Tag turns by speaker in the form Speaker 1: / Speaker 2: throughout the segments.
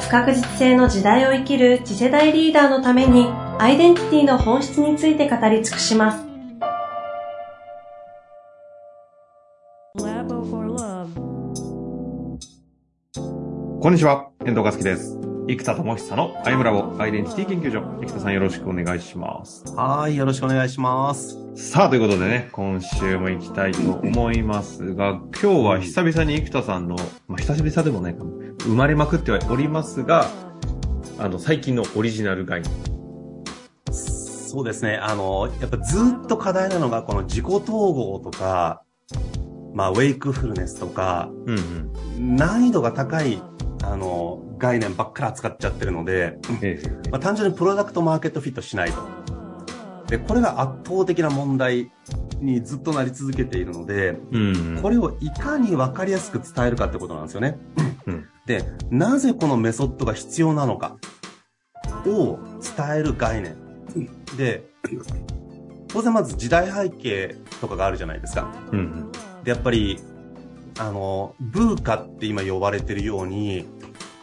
Speaker 1: 不確実性の時代を生きる次世代リーダーのためにアイデンティティの本質について語り尽くします。
Speaker 2: こんにちは、遠藤和樹です。生田智久のアイムラボアイデンティティ研究所。生田さんよろしくお願いします。
Speaker 3: はい、よろしくお願いします。
Speaker 2: さあ、ということでね、今週も行きたいと思いますが、今日は久々に生田さんの、まあ、久々でもないかも、生まれまくってはおりますが、あの、最近のオリジナル概念。
Speaker 3: そうですね、あの、やっぱずっと課題なのが、この自己統合とか、まあ、ウェイクフルネスとか、うんうん、難易度が高いあの、概念ばっかり扱っちゃってるので、ええ、まあ、単純にプロダクトマーケットフィットしないと。で、これが圧倒的な問題にずっとなり続けているので、うんうん、これをいかにわかりやすく伝えるかってことなんですよね。うん、で、なぜこのメソッドが必要なのかを伝える概念。で、当然まず時代背景とかがあるじゃないですか。で、やっぱりあの、ブーカって今呼ばれてるように、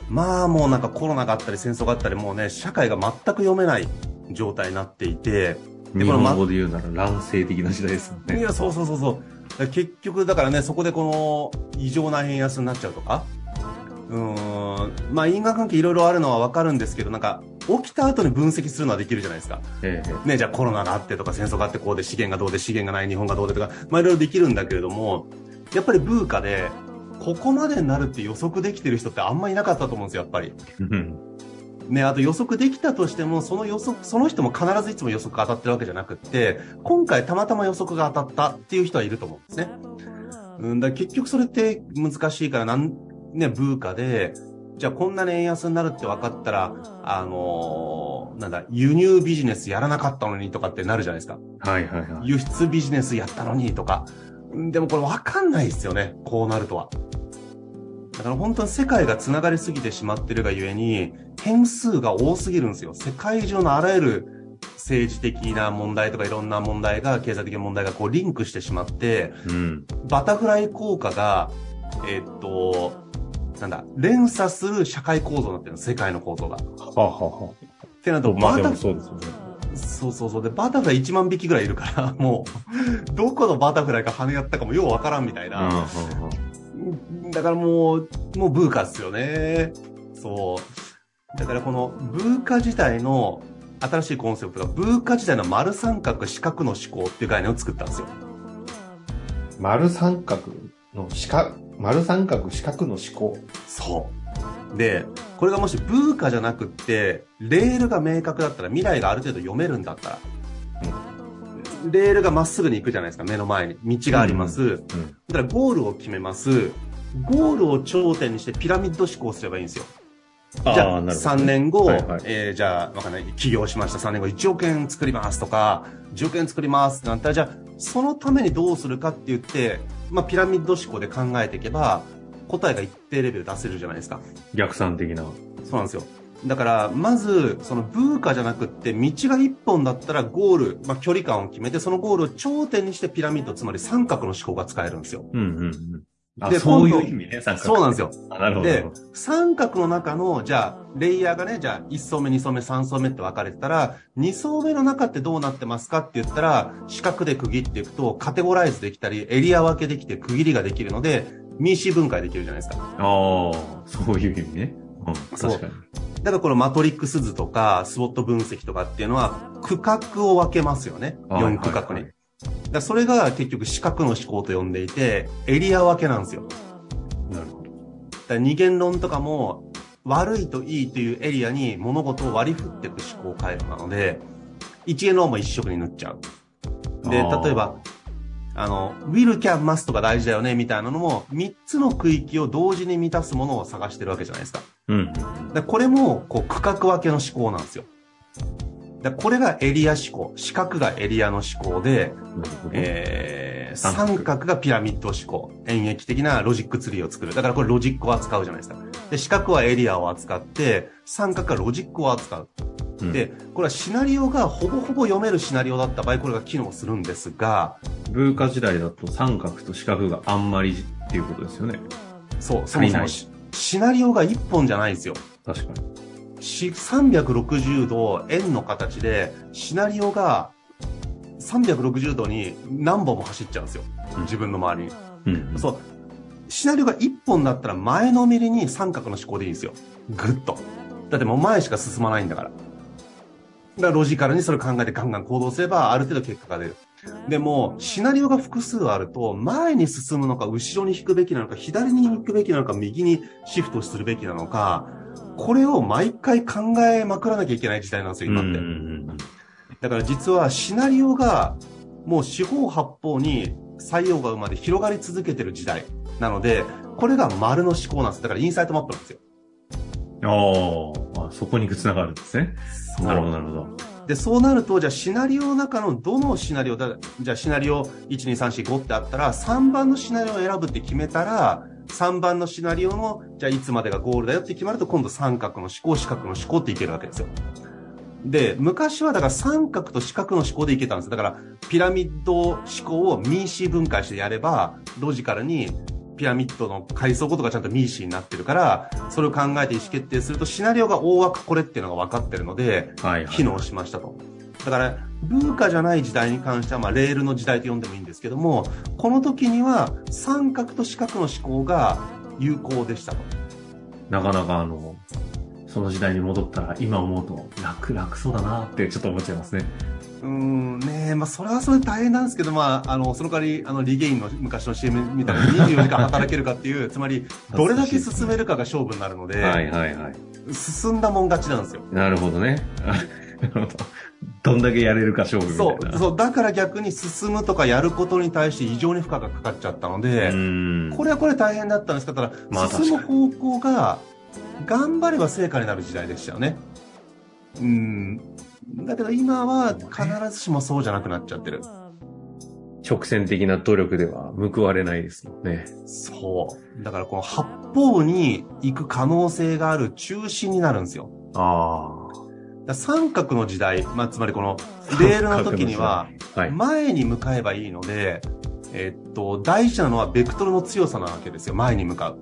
Speaker 3: まあもうなんかコロナがあったり戦争があったりもうね、社会が全く読めない状態になっていて、
Speaker 2: 日本語で言うなら乱世的な時代ですもんね。
Speaker 3: いや、そうそうそうそう。結局、だからね、そこでこの異常な円安になっちゃうとか、うん、まあ因果関係いろいろあるのはわかるんですけど、なんか、起きた後に分析するのはできるじゃないですか。ええ、ね、じゃあコロナがあってとか戦争があってこうで資源がどうで資源がない日本がどうでとか、まあいろいろできるんだけれども、やっぱりブーカで、ここまでになるって予測できてる人ってあんまりいなかったと思うんですよ、やっぱり。ね、あと予測できたとしても、その予測、その人も必ずいつも予測が当たってるわけじゃなくって、今回たまたま予測が当たったっていう人はいると思うんですね。うん、だ結局それって難しいから、なん、ね、ブーカで、じゃあこんなに円安になるって分かったら、あのー、なんだ、輸入ビジネスやらなかったのにとかってなるじゃないですか。はいはいはい。輸出ビジネスやったのにとか。でもこれ分かんないですよね。こうなるとは。だから本当に世界が繋がりすぎてしまってるがゆえに、変数が多すぎるんですよ。世界中のあらゆる政治的な問題とかいろんな問題が、経済的な問題がこうリンクしてしまって、うん、バタフライ効果が、えー、っと、なんだ、連鎖する社会構造になってる世界の構造が。はあ、はあはあ、ってなると、まあでもそうですよね。そうそうそう。で、バタフライ1万匹ぐらいいるから、もう、どこのバタフライが羽やったかもようわからんみたいな。だからもう、もうブーカっすよね。そう。だからこのブーカ自体の新しいコンセプトが、ブーカ自体の丸三角四角の思考っていう概念を作ったんですよ。
Speaker 2: 丸三角の四角、丸三角四角の思考。
Speaker 3: そう。で、これがもしブーカじゃなくって、レールが明確だったら、未来がある程度読めるんだったら、うん、レールがまっすぐに行くじゃないですか、目の前に。道があります。うんうん、だからゴールを決めます。ゴールを頂点にしてピラミッド思考すればいいんですよ。じゃあ、3年後、はいはい、えー、じゃあ、わかんない、起業しました。3年後1億円作りますとか、10億円作りますってなったら、じゃあ、そのためにどうするかって言って、まあ、ピラミッド思考で考えていけば、答えが一定レベル出せるじゃないですか。
Speaker 2: 逆算的な。
Speaker 3: そうなんですよ。だから、まず、そのブーカじゃなくって、道が一本だったらゴール、まあ、距離感を決めて、そのゴールを頂点にしてピラミッド、つまり三角の思考が使えるんですよ。うんうんうん。
Speaker 2: で、そういう意味ね、
Speaker 3: 三角。そうなんですよ。なるほど。で、三角の中の、じゃあ、レイヤーがね、じゃあ、1層目、2層目、3層目って分かれてたら、2層目の中ってどうなってますかって言ったら、四角で区切っていくと、カテゴライズできたり、エリア分けできて区切りができるので、民主分解できるじゃないですか。ああ、
Speaker 2: そういう意味ね。うん、確かに。
Speaker 3: だからこのマトリックス図とか、スウォット分析とかっていうのは、区画を分けますよね。4区画に。はいはいだそれが結局四角の思考と呼んでいて、エリア分けなんですよ。なるほど。だ二元論とかも、悪いといいというエリアに物事を割り振っていく思考回路なので、一元論も一色に塗っちゃう。で、例えば、あの、will, can, must が大事だよね、みたいなのも、3つの区域を同時に満たすものを探してるわけじゃないですか。
Speaker 2: うん。
Speaker 3: でこれも、こう、区画分けの思考なんですよ。でこれがエリア思考。四角がエリアの思考で、えー、
Speaker 2: 三角
Speaker 3: がピラミッド思考。演繹的なロジックツリーを作る。だからこれロジックを扱うじゃないですか。で、四角はエリアを扱って、三角はロジックを扱う。
Speaker 2: うん
Speaker 3: で、これはシナリオがほぼほぼ読めるシナリオだった場合、これが機能するんですが、
Speaker 2: 文化時代だと三角と四角があんまりっていうことですよね。
Speaker 3: そう、そもそもシシナリオが一本じゃないんですよ。
Speaker 2: 確かに。
Speaker 3: し360度円の形で、シナリオが360度に何本も走っちゃうんですよ。
Speaker 2: うん
Speaker 3: 自分の周りに。
Speaker 2: うん。
Speaker 3: そう。シナリオが1本だったら前のめりに三角の思考でいいんですよ。ぐっと。だってもう前しか進まないんだから。だからロジカルにそれを考えてガンガン行動すればある程度結果が出る。でも、シナリオが複数あると、前に進むのか、後ろに引くべきなのか、左に引くべきなのか、右にシフトするべきなのか、これを毎回考えまくらなきゃいけない時代なんですよ、今って。だから実はシナリオがもう四方八方に採用が生まで広がり続けてる時代なので、これが丸の思考なんです。だからインサイトマップなんですよ。
Speaker 2: あーあ、そこに繋がるんですね。なるほど、なるほど。
Speaker 3: で、そうなると、じゃあシナリオの中のどのシナリオだ、じゃあシナリオ1、2、3、4、5ってあったら、3番のシナリオを選ぶって決めたら、3番のシナリオの、じゃあいつまでがゴールだよって決まると、今度三角の思考、四角の思考っていけるわけですよ。で、昔はだから三角と四角の思考でいけたんです。だから、ピラミッド思考をミーシー分解してやれば、ロジカルにピラミッドの階層ごとがちゃんとミーシーになってるから、それを考えて意思決定すると、シナリオが大枠これっていうのが分かってるので、
Speaker 2: はい、はい。
Speaker 3: 機能しましたと。だから、文化じゃない時代に関しては、まあ、レールの時代と呼んでもいいんですけども、この時には三角と四角の思考が有効でしたと。
Speaker 2: なかなかあの、その時代に戻ったら今思うと楽楽そうだなってちょっと思っちゃいますね。
Speaker 3: うーん、ねえ、まあ、それはそれで大変なんですけど、まあ、あの、その代わり、あの、リゲインの昔の CM みたいに24時間働けるかっていう、つまり、どれだけ進めるかが勝負になるので、
Speaker 2: はいはいはい。
Speaker 3: 進んだもん勝ちなんですよ。
Speaker 2: なるほどね。ど。どんだけやれるか勝負みた
Speaker 3: そ、
Speaker 2: いうな。
Speaker 3: そう、だから逆に進むとかやることに対して異常に負荷がかかっちゃったので、
Speaker 2: うん。
Speaker 3: これはこれ大変だったんですけど、ただ、
Speaker 2: まあ
Speaker 3: 進む方向が、頑張れば成果になる時代でしたよね。うん。だけど今は必ずしもそうじゃなくなっちゃってる。
Speaker 2: 直線的な努力では報われないですもんね。
Speaker 3: そう。だからこの八方に行く可能性がある中心になるんですよ。
Speaker 2: あ
Speaker 3: だから三角の時代、まあ、つまりこのレールの時には。前に向かえばいいので、えっと、大事なのはベクトルの強さなわけですよ。前に向かう。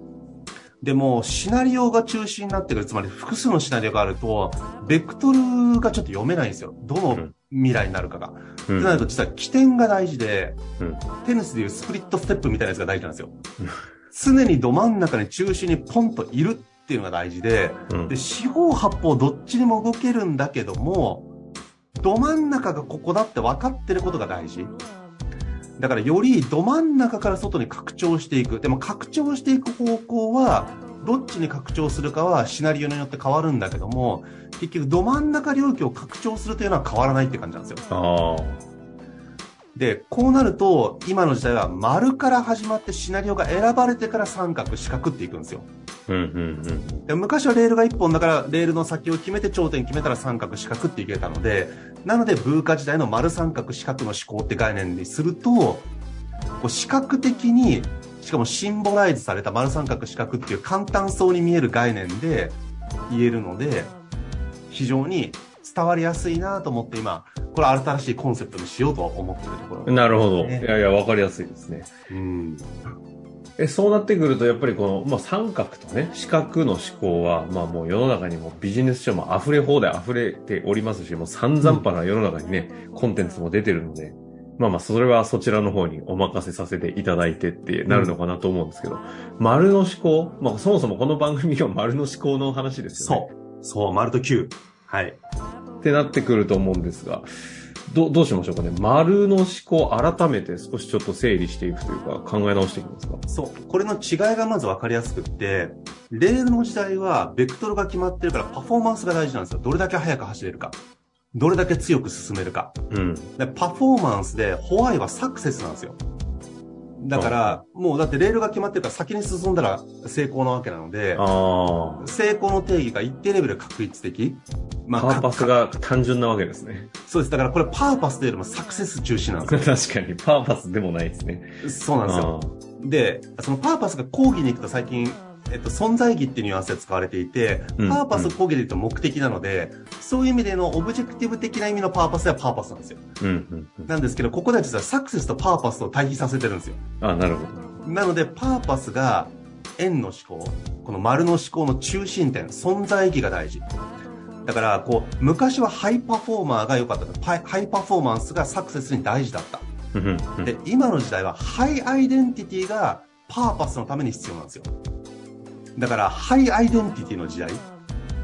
Speaker 3: でも、シナリオが中心になってくる。つまり、複数のシナリオがあると、ベクトルがちょっと読めないんですよ。どの未来になるかが。
Speaker 2: う
Speaker 3: ってなる
Speaker 2: ん。
Speaker 3: と、実は起点が大事で、
Speaker 2: うん
Speaker 3: テニスでいうスプリットステップみたいなやつが大事なんですよ
Speaker 2: うん。
Speaker 3: 常にど真ん中に中心にポンといるっていうのが大事で、
Speaker 2: うん
Speaker 3: で、四方八方どっちにも動けるんだけども、ど真ん中がここだって分かってることが大事。だからよりど真ん中から外に拡張していく。でも拡張していく方向は、どっちに拡張するかはシナリオによって変わるんだけども、結局ど真ん中領域を拡張するというのは変わらないって感じなんですよ。で、こうなると、今の時代は丸から始まってシナリオが選ばれてから三角、四角っていくんですよ。
Speaker 2: うんうんうん。
Speaker 3: で昔はレールが一本だから、レールの先を決めて頂点決めたら三角、四角っていけたので、なので、文化時代の丸三角、四角の思考って概念にすると、こう視覚的に、しかもシンボライズされた丸三角、四角っていう簡単そうに見える概念で言えるので、非常に伝わりやすいなと思って今、これ新しいコンセプトにしようと思ってるところ。
Speaker 2: なるほど。い
Speaker 3: ね
Speaker 2: やいや、わかりやすいですね。
Speaker 3: うん。
Speaker 2: え、そうなってくると、やっぱりこの、まあ、三角とね、四角の思考は、まあもう世の中にもビジネス書も溢れ放題溢れておりますし、もう散々パな世の中にね、コンテンツも出てるので、まあまあ、それはそちらの方にお任せさせていただいてってなるのかなと思うんですけど、丸の思考まあそもそもこの番組が丸の思考の話ですよね。
Speaker 3: そう。そう、丸と9。はい。
Speaker 2: ってなってくると思うんですが、どどうしましょうかね。丸の思考改めて少しちょっと整理していくというか考え直していきますか。
Speaker 3: そう。これの違いがまず分かりやすくって、レールの時代は、ベクトルが決まってるからパフォーマンスが大事なんですよ。どれだけ速く走れるか。どれだけ強く進めるか。
Speaker 2: うん。
Speaker 3: でパフォーマンスで、ホワイはサクセスなんですよ。だから、もうだってレールが決まってるから先に進んだら成功なわけなので。成功の定義が一定レベル確率的。ま
Speaker 2: パーパスが単純なわけですね。
Speaker 3: そうです。だからこれパーパスというよりもサクセス中心なんです
Speaker 2: 確かに、パーパスでもないですね。
Speaker 3: よ。そうなんですよ。で、そのパーパスが講義に行くと最近、えっと、存在意義っていうニュアンスで使われていて、
Speaker 2: うん
Speaker 3: パーパス講義で言うと目的なので、そういう意味でのオブジェクティブ的な意味のパーパスはパーパスなんですよ。
Speaker 2: うん、うん、うん。
Speaker 3: なんですけど、ここでは実はサクセスとパーパスを対比させてるんですよ。
Speaker 2: あなるほど。
Speaker 3: なので、パーパスが円の思考、この丸の思考の中心点、存在意義が大事。だから、こう、昔はハイパフォーマーが良かった。ハイパフォーマンスがサクセスに大事だった。で、今の時代はハイアイデンティティがパーパスのために必要なんですよ。だから、ハイアイデンティティの時代。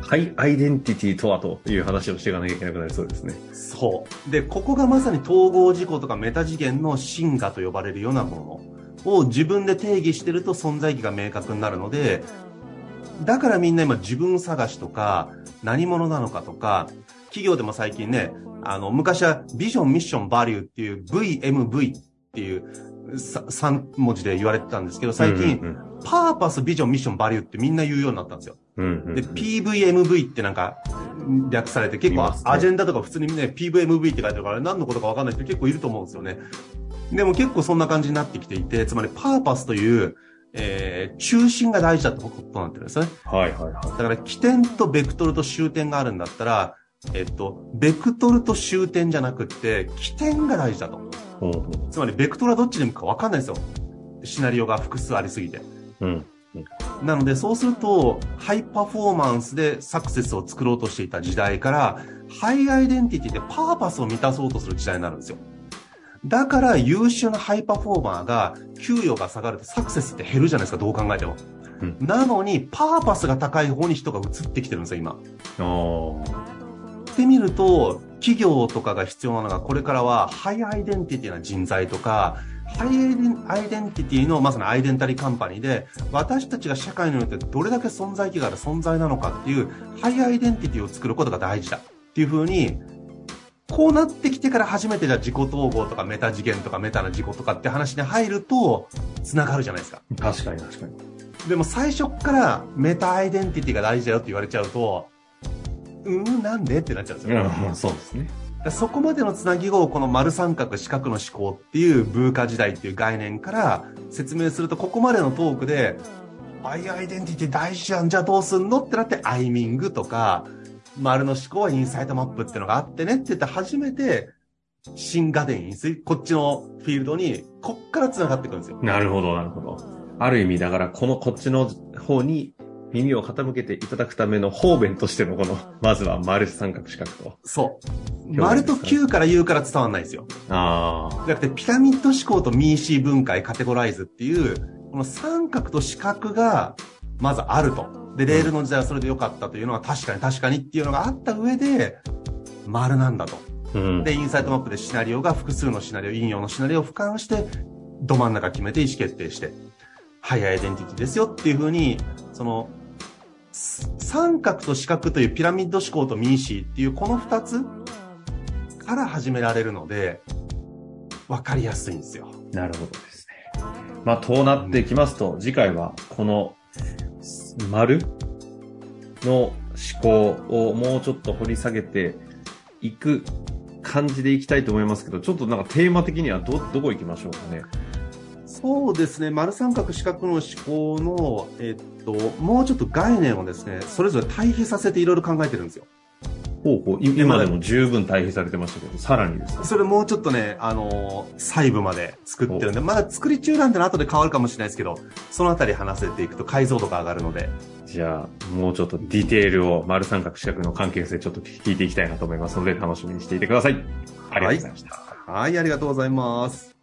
Speaker 2: ハイアイデンティティとはという話をしていかなきゃいけなくなりそうですね。
Speaker 3: そう。で、ここがまさに統合思考とかメタ次元の真我と呼ばれるようなものを自分で定義してると存在意義が明確になるので、だからみんな今自分探しとか何者なのかとか、企業でも最近ね、あの、昔はビジョン、ミッション、バリューっていう VMV っていう3文字で言われてたんですけど、最近、
Speaker 2: うん
Speaker 3: パーパス、ビジョン、ミッション、バリューってみんな言うようになったんですよ。
Speaker 2: うんうんうん
Speaker 3: で、PVMV ってなんか、略されて、結構アジェンダとか普通にね、PVMV って書いてあるから、何のことかわかんない人結構いると思うんですよね。でも結構そんな感じになってきていて、つまりパーパスという、えー、中心が大事だってことになってるんですよね。
Speaker 2: はいはいは
Speaker 3: だから起点とベクトルと終点があるんだったら、えっと、ベクトルと終点じゃなくって、起点が大事だと。
Speaker 2: うほう
Speaker 3: つまり、ベクトルはどっちで向くかわかんないですよ。シナリオが複数ありすぎて。
Speaker 2: うん。
Speaker 3: なので、そうすると、ハイパフォーマンスでサクセスを作ろうとしていた時代から、ハイアイデンティティでパーパスを満たそうとする時代になるんですよ。だから、優秀なハイパフォーマーが、給与が下がるとサクセスって減るじゃないですか、どう考えても。
Speaker 2: うん
Speaker 3: なのに、パーパスが高い方に人が移ってきてるんですよ、今。ってみると、企業とかが必要なのが、これからは、ハイアイデンティティな人材とか、ハイアイデンアイデンティティのまさにアイデンタリーカンパニーで、私たちが社会においてどれだけ存在意義がある存在なのかっていう、ハイアイデンティティを作ることが大事だっていうふうに、こうなってきてから初めてじゃあ自己統合とかメタ次元とかメタな自己とかって話に入ると、繋がるじゃないですか。
Speaker 2: 確かに確かに。
Speaker 3: でも最初っからメタアイデンティティが大事だよって言われちゃうと、うーん、なんでってなっちゃうんですよ。
Speaker 2: うん、そうですね。
Speaker 3: でそこまでのつなぎをこの丸三角四角の思考っていう文化時代っていう概念から説明するとここまでのトークでアイアイデンティティ大事じゃんじゃあどうすんのってなってアイミングとか丸の思考はインサイトマップっていうのがあってねって言って初めて新ガデンインスこっちのフィールドにこっから繋がっていくんですよ。
Speaker 2: なるほど、なるほど。ある意味、だから、このこっちの方に耳を傾けていただくための方便としてのこの、まずは丸三角四角と。
Speaker 3: そう。
Speaker 2: 表
Speaker 3: 丸と
Speaker 2: 現ですか
Speaker 3: 9から言うから伝わんないんですよ。
Speaker 2: ああ。
Speaker 3: じゃなくて、ピラミッド思考とミーシー分解、カテゴライズっていう、この三角と四角が、まずあると。で、レールの時代はそれで良かったというのは確かに確かにっていうのがあった上で、丸なんだと。
Speaker 2: うん。
Speaker 3: で、インサイトマップでシナリオが複数のシナリオ、引用のシナリオを俯瞰して、ど真ん中決めて意思決定して、ハイアイデンティティですよっていう風に、その、す三角と四角というピラミッド思考とミーシーっていうこの二つから始められるので、わかりやすいんですよ。
Speaker 2: なるほどですね。まあ、となってきますと、次回は、この、丸の思考をもうちょっと掘り下げていく感じでいきたいと思いますけど、ちょっとなんかテーマ的にはど、どこ行きましょうかね？
Speaker 3: そうですね。丸三角四角の思考の、えっと、もうちょっと概念をですね、それぞれ対比させていろいろ考えてるんですよ。
Speaker 2: ほうほう、い今でも十分対比されてましたけど、さらにですね。
Speaker 3: それもうちょっとね、あのー細部まで作ってるんで、まだ作り中なんで後で変わるかもしれないですけど、そのあたり話せていくと解像度が上がるので、
Speaker 2: じゃあ、もうちょっとディテールを丸三角四角の関係性ちょっと聞いていきたいなと思いますので、楽しみにしていてください。ありがとうございました。
Speaker 3: はい、ありがとうございます。